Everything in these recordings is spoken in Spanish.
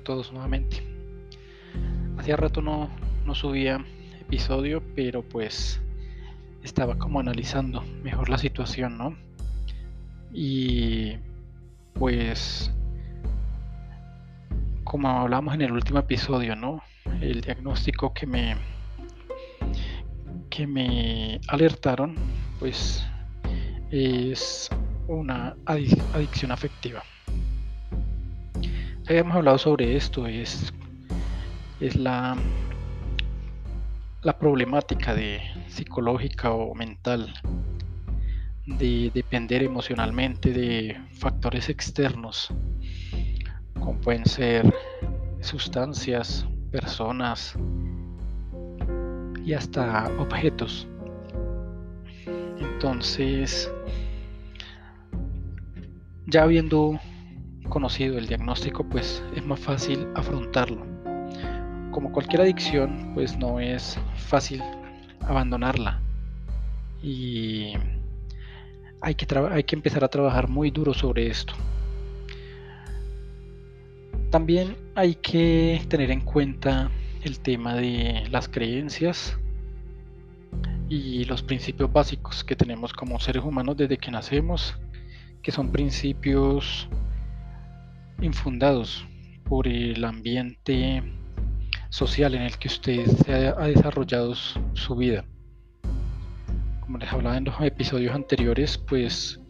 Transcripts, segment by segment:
todos nuevamente. Hacía rato no, no subía episodio, pero pues estaba como analizando mejor la situación, ¿no? Y pues como hablamos en el último episodio, ¿no? El diagnóstico que me que me alertaron, pues es una adicción afectiva. Habíamos hablado sobre esto, es, es la, la problemática de psicológica o mental de depender emocionalmente de factores externos, como pueden ser sustancias, personas y hasta objetos. Entonces, ya habiendo conocido el diagnóstico, pues es más fácil afrontarlo. Como cualquier adicción, pues no es fácil abandonarla. Y hay que, hay que empezar a trabajar muy duro sobre esto. También hay que tener en cuenta el tema de las creencias y los principios básicos que tenemos como seres humanos desde que nacemos, que son principios infundados por el ambiente social en el que usted ha desarrollado su vida como les hablaba en los episodios anteriores, pues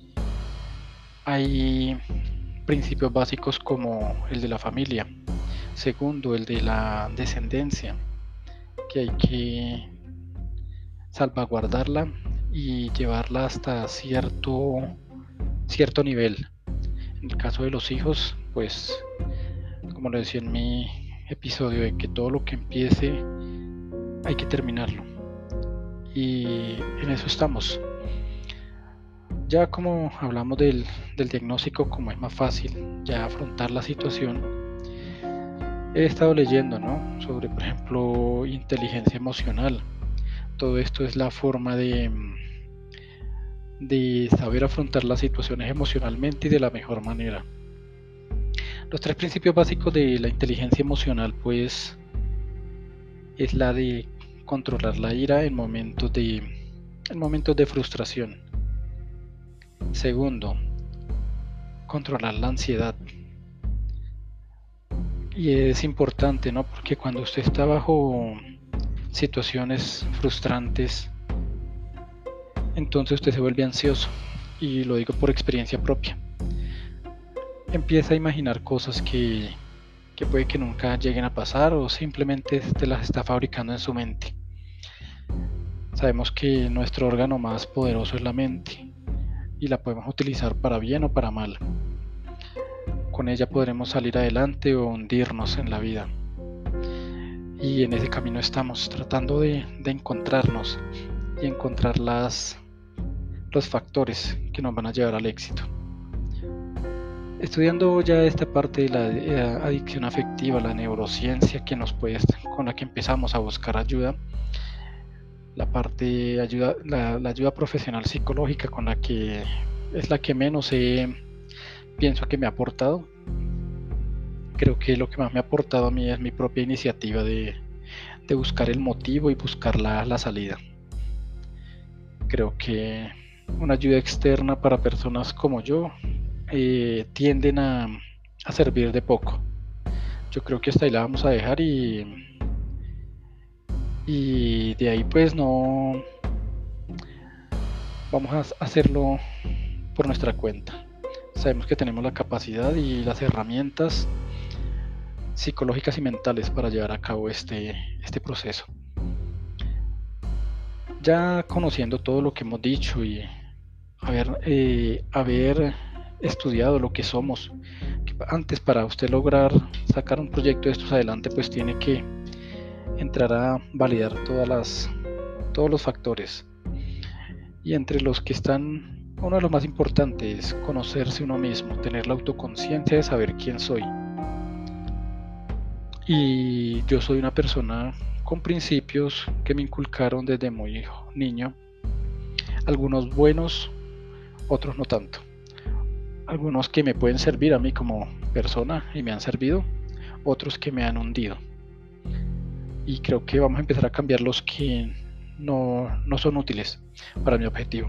hay principios básicos como el de la familia. Segundo, el de la descendencia, que hay que salvaguardarla y llevarla hasta cierto, cierto nivel. En el caso de los hijos, pues, como lo decía en mi episodio, de que todo lo que empiece hay que terminarlo y en eso estamos. Ya como hablamos del, diagnóstico, como es más fácil ya afrontar la situación, he estado leyendo ¿no? sobre, por ejemplo, inteligencia emocional. Todo esto es la forma de, de saber afrontar las situaciones emocionalmente y de la mejor manera. Los tres principios básicos de la inteligencia emocional, pues, es la de controlar la ira en momentos de, en momentos de frustración. Segundo, controlar la ansiedad. Y es importante, ¿no? Porque cuando usted está bajo situaciones frustrantes, entonces usted se vuelve ansioso. Y lo digo por experiencia propia. Empieza a imaginar cosas que que puede que nunca lleguen a pasar o simplemente te las está fabricando en su mente. Sabemos que nuestro órgano más poderoso es la mente y la podemos utilizar para bien o para mal. Con ella podremos salir adelante o hundirnos en la vida. Y en ese camino estamos tratando de, encontrarnos y encontrar las, los factores que nos van a llevar al éxito. Estudiando ya esta parte de la adicción afectiva, la neurociencia con la que empezamos a buscar ayuda, la parte ayuda, la, ayuda profesional psicológica con la que es la que menos pienso que me ha aportado. Creo que lo que más me ha aportado a mí es mi propia iniciativa de, buscar el motivo y buscar la salida. Creo que una ayuda externa para personas como yo eh, tienden a, servir de poco. Yo creo que hasta ahí la vamos a dejar y, de ahí pues no vamos a hacerlo por nuestra cuenta. Sabemos que tenemos la capacidad y las herramientas psicológicas y mentales para llevar a cabo este, este proceso. Ya conociendo todo lo que hemos dicho y haber, eh, haber estudiado lo que somos. Antes para usted lograr sacar un proyecto de estos adelante, pues tiene que entrar a validar todas las, todos los factores. Y entre los que están, uno de los más importantes es conocerse uno mismo, tener la autoconciencia de saber quién soy. Y yo soy una persona con principios que me inculcaron desde muy niño. Algunos buenos, otros no tanto algunos que me pueden servir a mí como persona y me han servido, otros que me han hundido. Y creo que vamos a empezar a cambiar los que no, no son útiles para mi objetivo.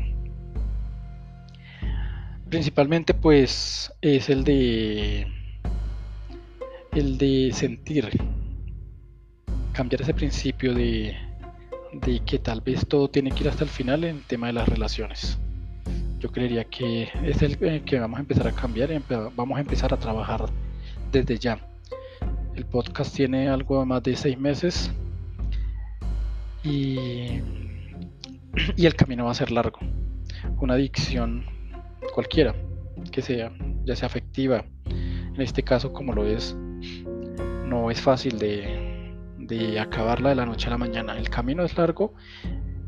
Principalmente pues es el de el de sentir, cambiar ese principio de, de que tal vez todo tiene que ir hasta el final en el tema de las relaciones. Yo creería que es el eh, que vamos a empezar a cambiar y vamos a empezar a trabajar desde ya. El podcast tiene algo más de seis meses y, y el camino va a ser largo. Una adicción cualquiera que sea, ya sea afectiva, en este caso como lo es, no es fácil de, de acabarla de la noche a la mañana. El camino es largo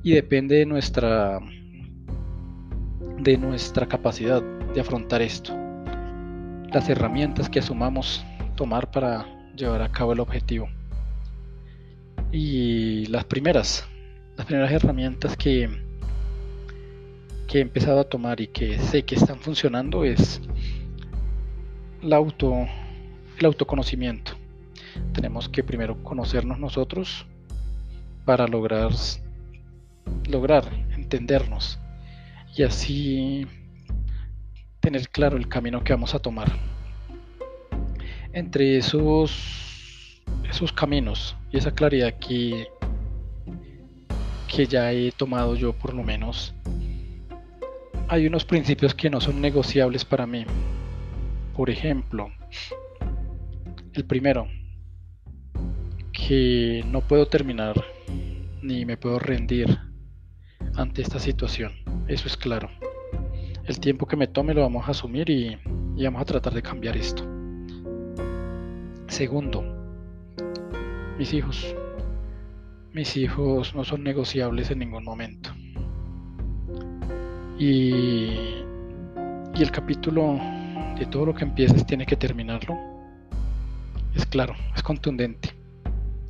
y depende de nuestra de nuestra capacidad de afrontar esto. Las herramientas que asumamos tomar para llevar a cabo el objetivo. Y las primeras, las primeras herramientas que, que he empezado a tomar y que sé que están funcionando es el autoconocimiento. Tenemos que primero conocernos nosotros para lograr, lograr entendernos y así tener claro el camino que vamos a tomar. Entre esos, esos caminos y esa claridad que, que ya he tomado yo por lo menos, hay unos principios que no son negociables para mí. Por ejemplo, el primero, que no puedo terminar ni me puedo rendir ante esta situación. Eso es claro. El tiempo que me tome lo vamos a asumir y, vamos a tratar de cambiar esto. Segundo, mis hijos. Mis hijos no son negociables en ningún momento. Y, y el capítulo de todo lo que empieces tiene que terminarlo. Es claro, es contundente.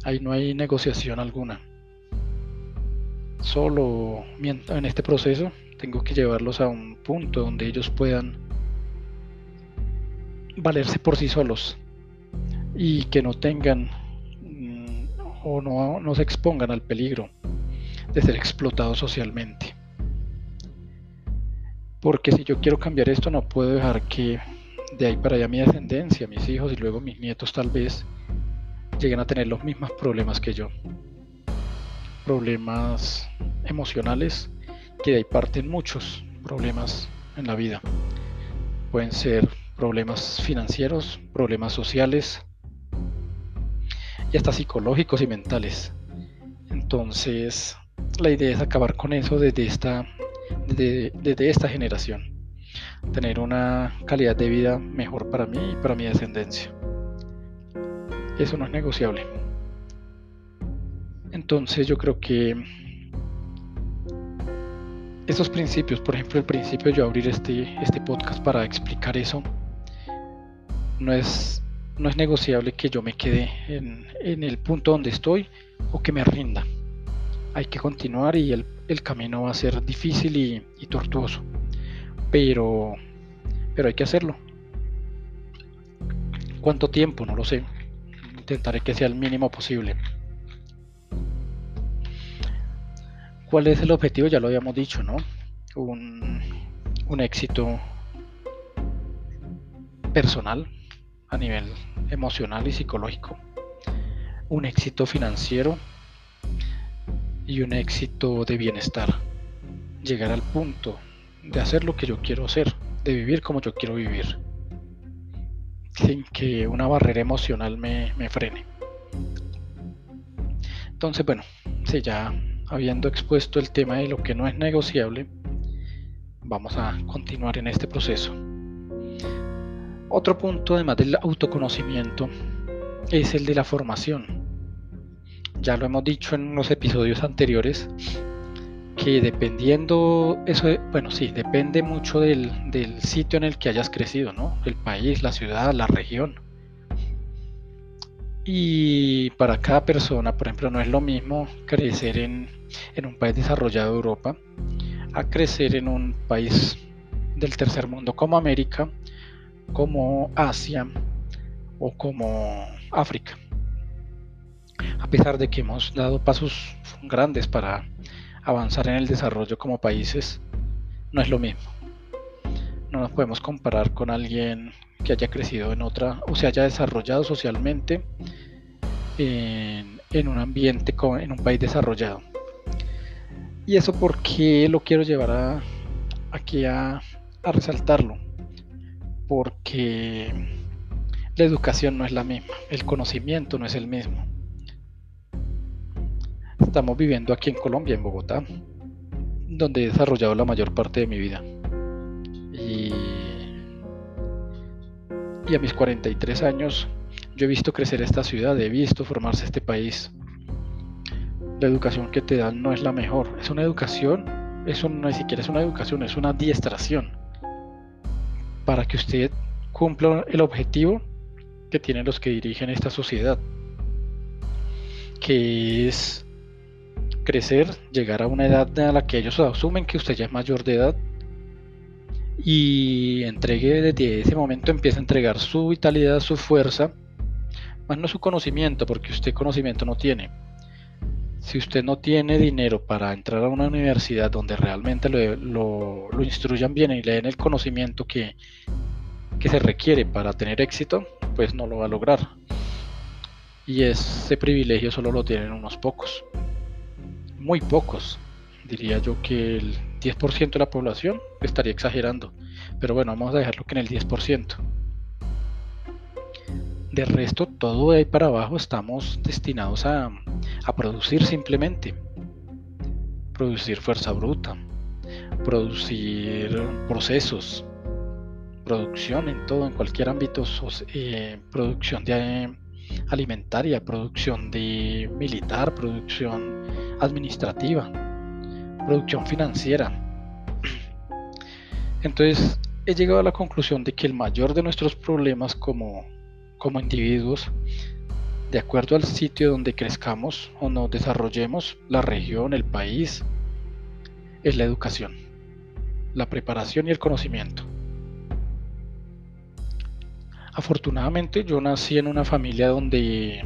Ahí no hay negociación alguna solo en este proceso tengo que llevarlos a un punto donde ellos puedan valerse por sí solos y que no tengan mm, o no, no se expongan al peligro de ser explotados socialmente. Porque si yo quiero cambiar esto no puedo dejar que de ahí para allá mi descendencia, mis hijos y luego mis nietos tal vez lleguen a tener los mismos problemas que yo problemas emocionales que de ahí parten muchos problemas en la vida. Pueden ser problemas financieros, problemas sociales y hasta psicológicos y mentales. Entonces, la idea es acabar con eso desde esta, desde, desde esta generación. Tener una calidad de vida mejor para mí y para mi descendencia. Eso no es negociable. Entonces yo creo que esos principios, por ejemplo el principio de yo abrir este, este podcast para explicar eso, no es, no es negociable que yo me quede en, el punto donde estoy o que me rinda. Hay que continuar y el, camino va a ser difícil y, y tortuoso, pero, pero hay que hacerlo. ¿Cuánto tiempo? No lo sé. Intentaré que sea el mínimo posible. ¿Cuál es el objetivo? Ya lo habíamos dicho, ¿no? Un, éxito personal a nivel emocional y psicológico, un éxito financiero y un éxito de bienestar. Llegar al punto de hacer lo que yo quiero hacer, de vivir como yo quiero vivir, sin que una barrera emocional me, frene. Entonces, bueno, sí, ya habiendo expuesto el tema de lo que no es negociable, vamos a continuar en este proceso. Otro punto, además del autoconocimiento, es el de la formación. Ya lo hemos dicho en los episodios anteriores, que dependiendo, eso, bueno, sí, depende mucho del, del sitio en el que hayas crecido, ¿no? El país, la ciudad, la región y para cada persona, por ejemplo, no es lo mismo crecer en, un país desarrollado de Europa a crecer en un país del tercer mundo como América, como Asia o como África. A pesar de que hemos dado pasos grandes para avanzar en el desarrollo como países, no es lo mismo. No nos podemos comparar con alguien que haya crecido en otra o se haya desarrollado socialmente en, un ambiente, en un país desarrollado. Y eso porque lo quiero llevar aquí a, a resaltarlo. Porque la educación no es la misma, el conocimiento no es el mismo. Estamos viviendo aquí en Colombia, en Bogotá, donde he desarrollado la mayor parte de mi vida. Y, y a mis 43 años yo he visto crecer esta ciudad, he visto formarse este país. La educación que te dan no es la mejor. Es una educación, eso no es siquiera es una educación, es una adiestración. Para que usted cumpla el objetivo que tienen los que dirigen esta sociedad. Que es crecer, llegar a una edad a la que ellos asumen que usted ya es mayor de edad y entregue desde ese momento empieza a entregar su vitalidad, su fuerza más no su conocimiento, porque usted conocimiento no tiene. Si usted no tiene dinero para entrar a una universidad donde realmente lo, instruyan bien y le den el conocimiento que, que se requiere para tener éxito, pues no lo va a lograr. Y ese privilegio solo lo tienen unos pocos. Muy pocos. Diría yo que el 10% de la población estaría exagerando. Pero bueno, vamos a dejarlo que en el 10%. De resto, todo de ahí para abajo estamos destinados a, producir simplemente. Producir fuerza bruta, producir procesos, producción en todo, en cualquier ámbito, eh, producción de alimentaria, producción de militar, producción administrativa, producción financiera. Entonces he llegado a la conclusión de que el mayor de nuestros problemas como como individuos, de acuerdo al sitio donde crezcamos o nos desarrollemos, la región, el país, es la educación, la preparación y el conocimiento. Afortunadamente yo nací en una familia donde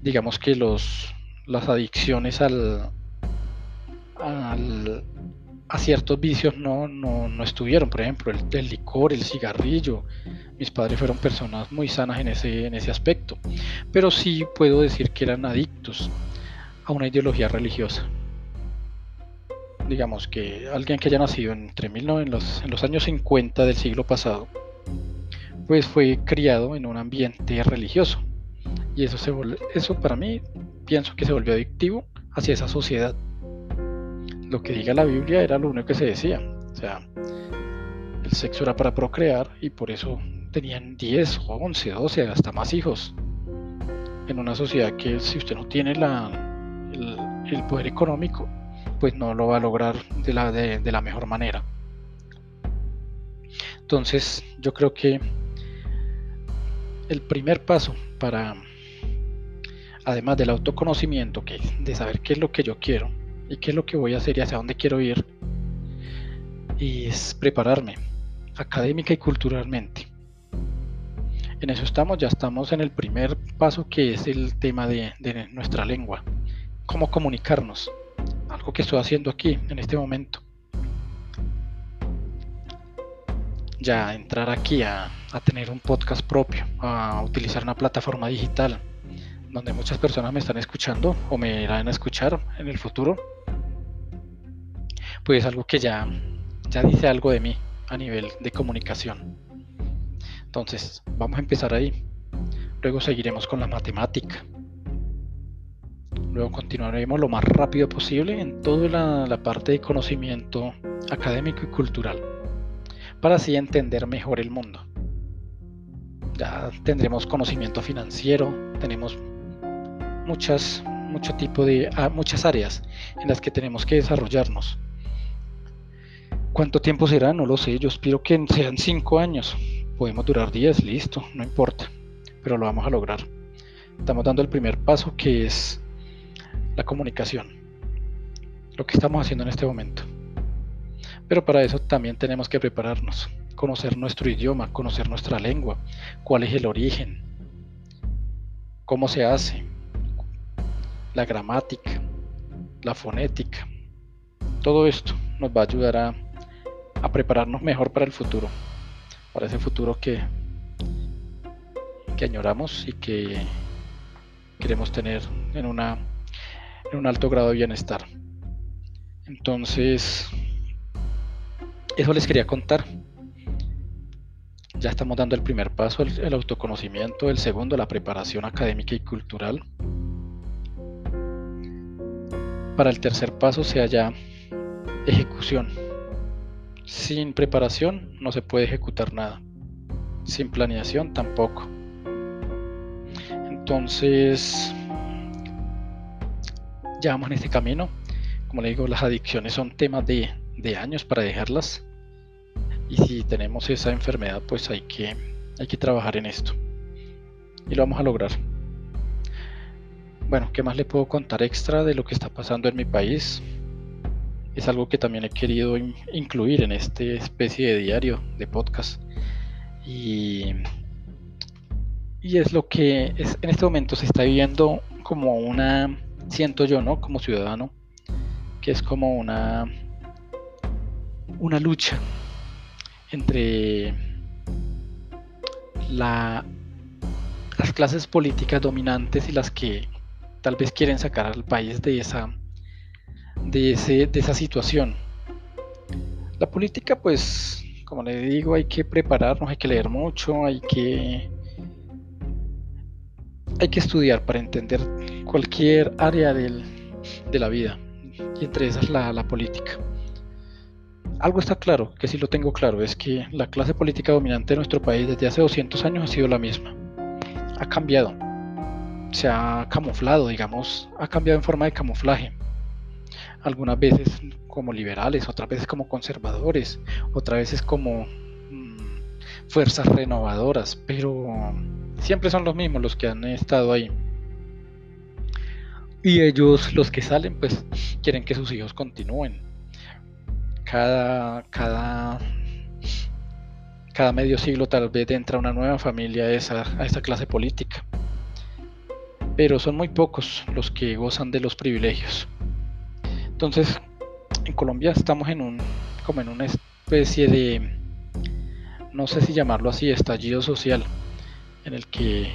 digamos que los las adicciones al, al a ciertos vicios no, no, estuvieron, por ejemplo, el, licor, el cigarrillo. Mis padres fueron personas muy sanas en ese, en ese aspecto, pero sí puedo decir que eran adictos a una ideología religiosa. Digamos que alguien que haya nacido entre mil, en, los, en los años 50 del siglo pasado, pues fue criado en un ambiente religioso. Y eso, se, eso para mí pienso que se volvió adictivo hacia esa sociedad lo que diga la Biblia era lo único que se decía. O sea, el sexo era para procrear y por eso tenían 10 o 11, 12, hasta más hijos. En una sociedad que si usted no tiene la, el, poder económico, pues no lo va a lograr de la, de la mejor manera. Entonces yo creo que el primer paso para, además del autoconocimiento, que de saber qué es lo que yo quiero, y qué es lo que voy a hacer y hacia dónde quiero ir. Y es prepararme académica y culturalmente. En eso estamos, ya estamos en el primer paso que es el tema de, nuestra lengua. Cómo comunicarnos. Algo que estoy haciendo aquí, en este momento. Ya entrar aquí a, a tener un podcast propio, a utilizar una plataforma digital donde muchas personas me están escuchando o me irán a escuchar en el futuro pues algo que ya, ya dice algo de mí a nivel de comunicación. Entonces, vamos a empezar ahí. Luego seguiremos con la matemática. Luego continuaremos lo más rápido posible en toda la parte de conocimiento académico y cultural, para así entender mejor el mundo. Ya tendremos conocimiento financiero, tenemos muchas, mucho tipo de, ah, muchas áreas en las que tenemos que desarrollarnos. ¿Cuánto tiempo será? No lo sé. Yo espero que sean 5 años. Podemos durar 10, listo, no importa. Pero lo vamos a lograr. Estamos dando el primer paso que es la comunicación. Lo que estamos haciendo en este momento. Pero para eso también tenemos que prepararnos. Conocer nuestro idioma, conocer nuestra lengua, cuál es el origen, cómo se hace, la gramática, la fonética. Todo esto nos va a ayudar a, prepararnos mejor para el futuro, para ese futuro que, que añoramos y que queremos tener en, una, en un alto grado de bienestar. Entonces, eso les quería contar. Ya estamos dando el primer paso, el, autoconocimiento, el segundo, la preparación académica y cultural. Para el tercer paso sea ya ejecución. Sin preparación no se puede ejecutar nada. Sin planeación tampoco. Entonces, ya vamos en este camino. Como le digo, las adicciones son temas de, de años para dejarlas. Y si tenemos esa enfermedad, pues hay que, hay que trabajar en esto. Y lo vamos a lograr. Bueno, ¿qué más le puedo contar extra de lo que está pasando en mi país? Es algo que también he querido incluir en esta especie de diario, de podcast. Y y es lo que es, en este momento se está viviendo como una, siento yo, ¿no? Como ciudadano, que es como una, una lucha entre la, las clases políticas dominantes y las que tal vez quieren sacar al país de esa, de, ese, de esa situación. La política, pues, como le digo, hay que prepararnos, hay que leer mucho, hay que hay que estudiar para entender cualquier área del, de la vida, y entre esas la, la política. Algo está claro, que sí lo tengo claro, es que la clase política dominante de nuestro país desde hace 200 años ha sido la misma. Ha cambiado, se ha camuflado, digamos, ha cambiado en forma de camuflaje. Algunas veces como liberales, otras veces como conservadores, otras veces como mm, fuerzas renovadoras, pero siempre son los mismos los que han estado ahí. Y ellos, los que salen, pues quieren que sus hijos continúen. Cada, cada, cada medio siglo tal vez entra una nueva familia a esa, a esa clase política. Pero son muy pocos los que gozan de los privilegios. Entonces, en Colombia estamos en un, como en una especie de, no sé si llamarlo así, estallido social en el que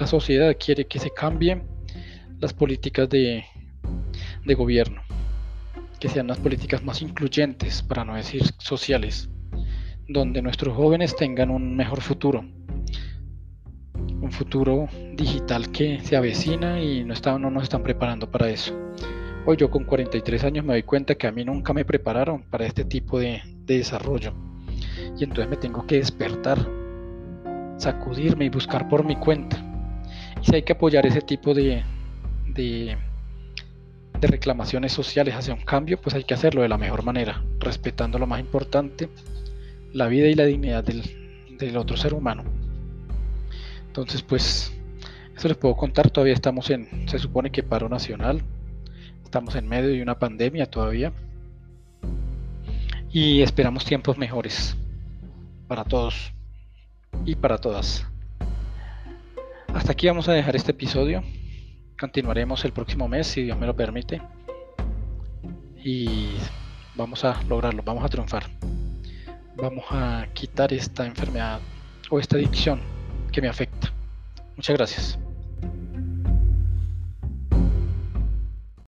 la sociedad quiere que se cambien las políticas de, de gobierno, que sean las políticas más incluyentes, para no decir sociales, donde nuestros jóvenes tengan un mejor futuro, un futuro digital que se avecina y no, está, no nos están preparando para eso. Hoy yo con 43 años me doy cuenta que a mí nunca me prepararon para este tipo de, de desarrollo y entonces me tengo que despertar sacudirme y buscar por mi cuenta. Y si hay que apoyar ese tipo de, de, reclamaciones sociales hacia un cambio, pues hay que hacerlo de la mejor manera, respetando lo más importante, la vida y la dignidad del, del otro ser humano. Entonces, pues, eso les puedo contar. Todavía estamos en, se supone que paro nacional. Estamos en medio de una pandemia todavía. Y esperamos tiempos mejores para todos y para todas. Hasta aquí vamos a dejar este episodio. Continuaremos el próximo mes, si Dios me lo permite. Y vamos a lograrlo, vamos a triunfar. Vamos a quitar esta enfermedad o esta adicción que me afecta. Muchas gracias.